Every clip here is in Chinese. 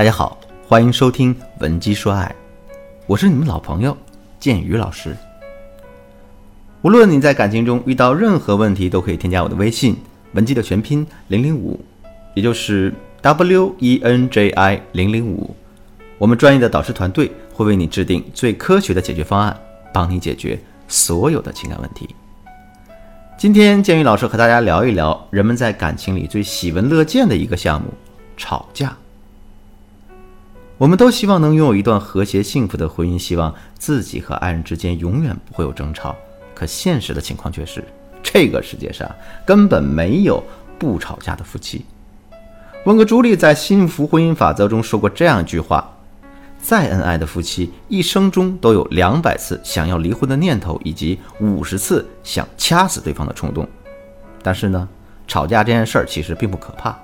大家好，欢迎收听《文姬说爱》，我是你们老朋友建宇老师。无论你在感情中遇到任何问题，都可以添加我的微信“文姬”的全拼零零五，也就是 W E N J I 零零五。我们专业的导师团队会为你制定最科学的解决方案，帮你解决所有的情感问题。今天建宇老师和大家聊一聊人们在感情里最喜闻乐见的一个项目——吵架。我们都希望能拥有一段和谐幸福的婚姻，希望自己和爱人之间永远不会有争吵。可现实的情况却是，这个世界上根本没有不吵架的夫妻。温格朱莉在《幸福婚姻法则》中说过这样一句话：再恩爱的夫妻，一生中都有两百次想要离婚的念头，以及五十次想掐死对方的冲动。但是呢，吵架这件事儿其实并不可怕。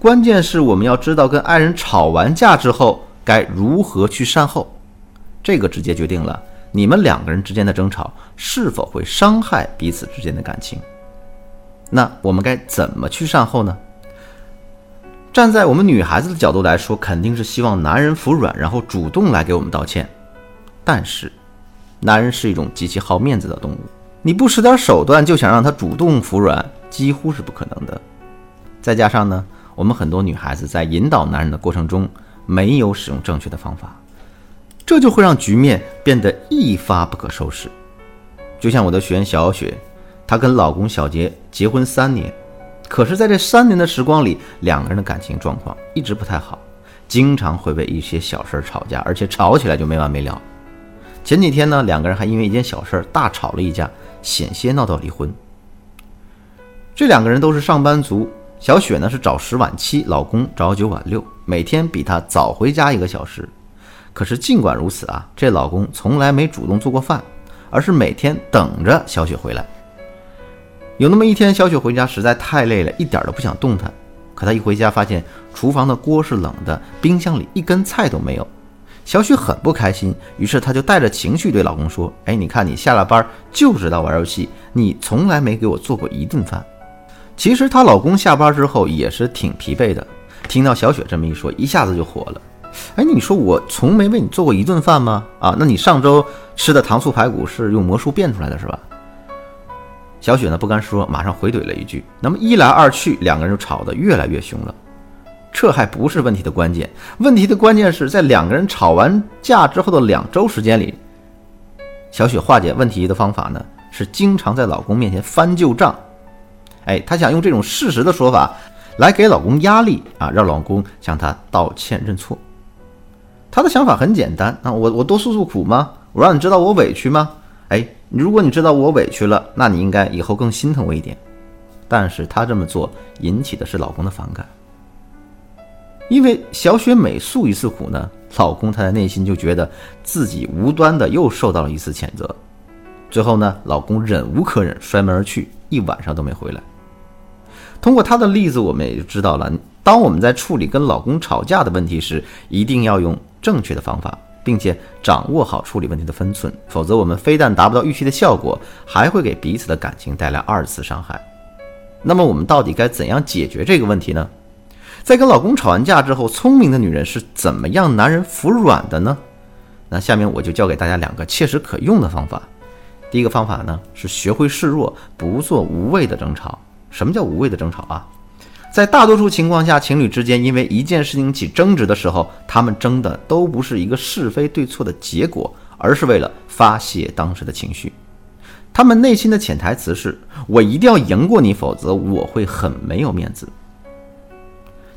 关键是我们要知道，跟爱人吵完架之后该如何去善后，这个直接决定了你们两个人之间的争吵是否会伤害彼此之间的感情。那我们该怎么去善后呢？站在我们女孩子的角度来说，肯定是希望男人服软，然后主动来给我们道歉。但是，男人是一种极其好面子的动物，你不使点手段就想让他主动服软，几乎是不可能的。再加上呢？我们很多女孩子在引导男人的过程中没有使用正确的方法，这就会让局面变得一发不可收拾。就像我的学员小雪，她跟老公小杰结婚三年，可是在这三年的时光里，两个人的感情状况一直不太好，经常会为一些小事吵架，而且吵起来就没完没了。前几天呢，两个人还因为一件小事大吵了一架，险些闹到离婚。这两个人都是上班族。小雪呢是早十晚七，老公早九晚六，每天比她早回家一个小时。可是尽管如此啊，这老公从来没主动做过饭，而是每天等着小雪回来。有那么一天，小雪回家实在太累了，一点都不想动弹。可她一回家，发现厨房的锅是冷的，冰箱里一根菜都没有。小雪很不开心，于是她就带着情绪对老公说：“哎，你看你下了班就知道玩游戏，你从来没给我做过一顿饭。”其实她老公下班之后也是挺疲惫的，听到小雪这么一说，一下子就火了。哎，你说我从没为你做过一顿饭吗？啊，那你上周吃的糖醋排骨是用魔术变出来的是吧？小雪呢不甘示弱，马上回怼了一句。那么一来二去，两个人就吵得越来越凶了。这还不是问题的关键，问题的关键是在两个人吵完架之后的两周时间里，小雪化解问题的方法呢是经常在老公面前翻旧账。哎，她想用这种事实的说法来给老公压力啊，让老公向她道歉认错。她的想法很简单啊，我我多诉诉苦吗？我让你知道我委屈吗？哎，如果你知道我委屈了，那你应该以后更心疼我一点。但是她这么做引起的是老公的反感，因为小雪每诉一次苦呢，老公他的内心就觉得自己无端的又受到了一次谴责。最后呢，老公忍无可忍，摔门而去，一晚上都没回来。通过他的例子，我们也就知道了，当我们在处理跟老公吵架的问题时，一定要用正确的方法，并且掌握好处理问题的分寸，否则我们非但达不到预期的效果，还会给彼此的感情带来二次伤害。那么我们到底该怎样解决这个问题呢？在跟老公吵完架之后，聪明的女人是怎么样男人服软的呢？那下面我就教给大家两个切实可用的方法。第一个方法呢，是学会示弱，不做无谓的争吵。什么叫无谓的争吵啊？在大多数情况下，情侣之间因为一件事情起争执的时候，他们争的都不是一个是非对错的结果，而是为了发泄当时的情绪。他们内心的潜台词是：我一定要赢过你，否则我会很没有面子。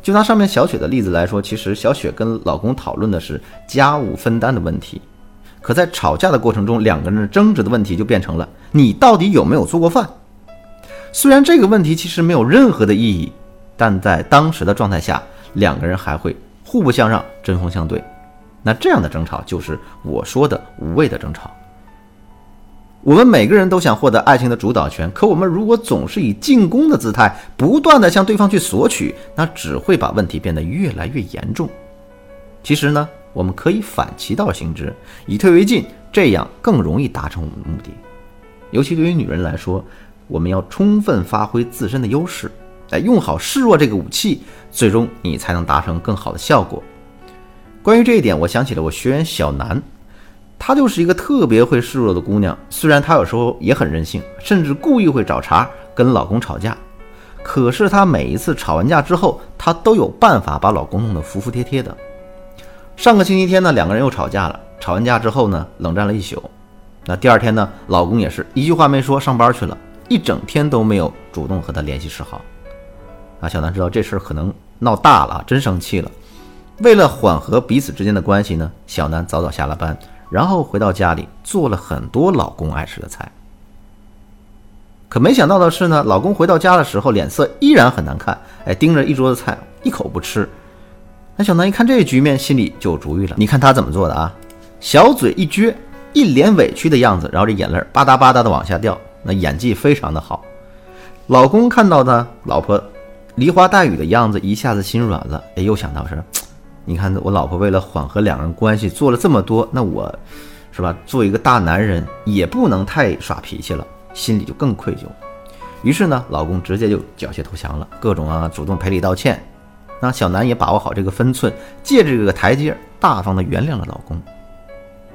就拿上面小雪的例子来说，其实小雪跟老公讨论的是家务分担的问题，可在吵架的过程中，两个人争执的问题就变成了：你到底有没有做过饭？虽然这个问题其实没有任何的意义，但在当时的状态下，两个人还会互不相让、针锋相对。那这样的争吵就是我说的无谓的争吵。我们每个人都想获得爱情的主导权，可我们如果总是以进攻的姿态，不断的向对方去索取，那只会把问题变得越来越严重。其实呢，我们可以反其道行之，以退为进，这样更容易达成我们的目的。尤其对于女人来说。我们要充分发挥自身的优势，哎，用好示弱这个武器，最终你才能达成更好的效果。关于这一点，我想起了我学员小南，她就是一个特别会示弱的姑娘。虽然她有时候也很任性，甚至故意会找茬跟老公吵架，可是她每一次吵完架之后，她都有办法把老公弄得服服帖帖的。上个星期天呢，两个人又吵架了。吵完架之后呢，冷战了一宿。那第二天呢，老公也是一句话没说，上班去了，一整天都没有主动和他联系示好。啊，小南知道这事儿可能闹大了，真生气了。为了缓和彼此之间的关系呢，小南早早下了班，然后回到家里做了很多老公爱吃的菜。可没想到的是呢，老公回到家的时候脸色依然很难看，哎，盯着一桌子菜一口不吃。那小南一看这局面，心里就有主意了。你看他怎么做的啊？小嘴一撅，一脸委屈的样子，然后这眼泪吧嗒吧嗒的往下掉，那演技非常的好。老公看到呢，老婆梨花带雨的样子，一下子心软了。哎，又想到是，你看我老婆为了缓和两人关系做了这么多，那我，是吧？做一个大男人也不能太耍脾气了，心里就更愧疚。于是呢，老公直接就缴械投降了，各种啊主动赔礼道歉。那小南也把握好这个分寸，借着这个台阶，大方的原谅了老公。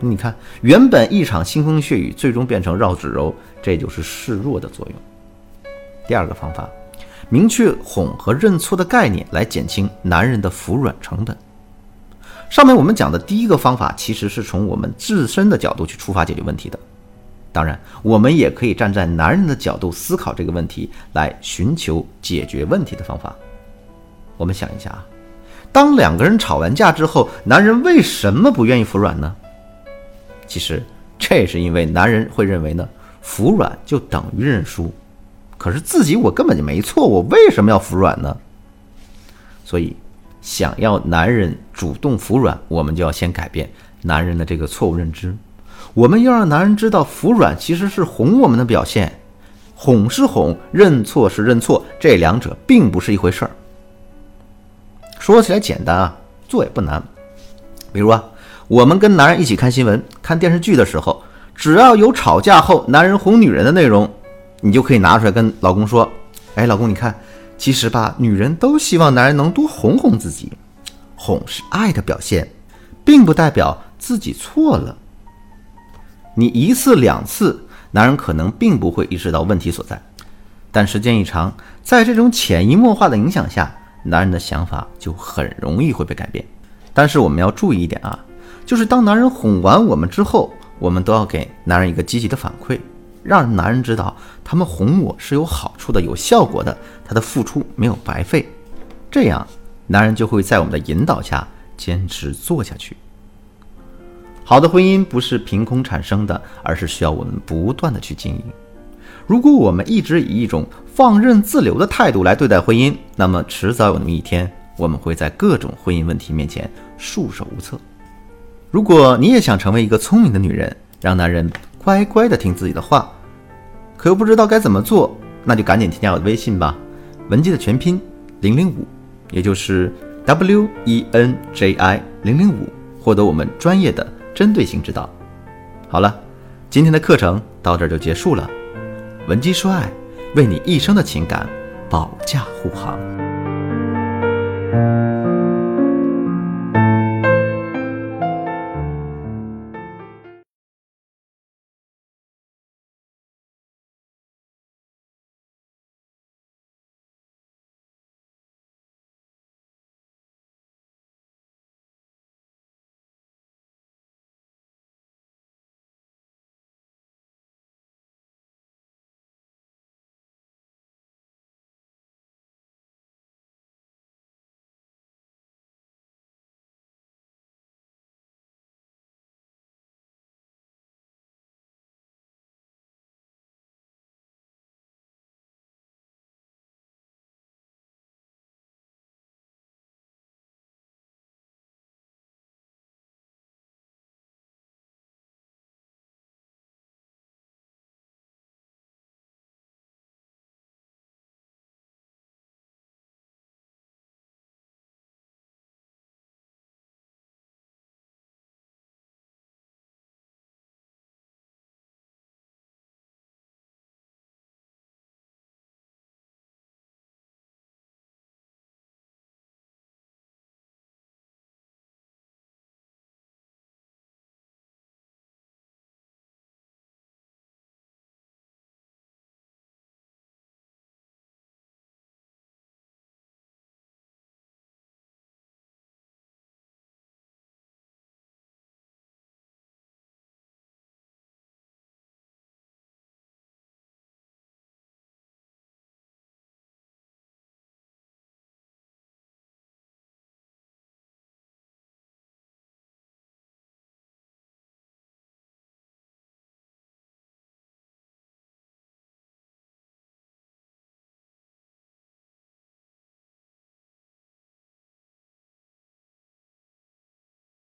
你看，原本一场腥风血雨，最终变成绕指柔，这就是示弱的作用。第二个方法，明确哄和认错的概念，来减轻男人的服软成本。上面我们讲的第一个方法，其实是从我们自身的角度去出发解决问题的。当然，我们也可以站在男人的角度思考这个问题，来寻求解决问题的方法。我们想一下啊，当两个人吵完架之后，男人为什么不愿意服软呢？其实这是因为男人会认为呢，服软就等于认输。可是自己我根本就没错，我为什么要服软呢？所以，想要男人主动服软，我们就要先改变男人的这个错误认知。我们要让男人知道，服软其实是哄我们的表现，哄是哄，认错是认错，这两者并不是一回事儿。说起来简单啊，做也不难。比如啊，我们跟男人一起看新闻、看电视剧的时候，只要有吵架后男人哄女人的内容，你就可以拿出来跟老公说：“哎，老公，你看，其实吧，女人都希望男人能多哄哄自己，哄是爱的表现，并不代表自己错了。你一次两次，男人可能并不会意识到问题所在，但时间一长，在这种潜移默化的影响下。”男人的想法就很容易会被改变，但是我们要注意一点啊，就是当男人哄完我们之后，我们都要给男人一个积极的反馈，让男人知道他们哄我是有好处的、有效果的，他的付出没有白费，这样男人就会在我们的引导下坚持做下去。好的婚姻不是凭空产生的，而是需要我们不断的去经营。如果我们一直以一种放任自流的态度来对待婚姻，那么迟早有那么一天，我们会在各种婚姻问题面前束手无策。如果你也想成为一个聪明的女人，让男人乖乖的听自己的话，可又不知道该怎么做，那就赶紧添加我的微信吧，文姬的全拼零零五，也就是 W E N J I 零零五，获得我们专业的针对性指导。好了，今天的课程到这儿就结束了。文姬说爱，为你一生的情感保驾护航。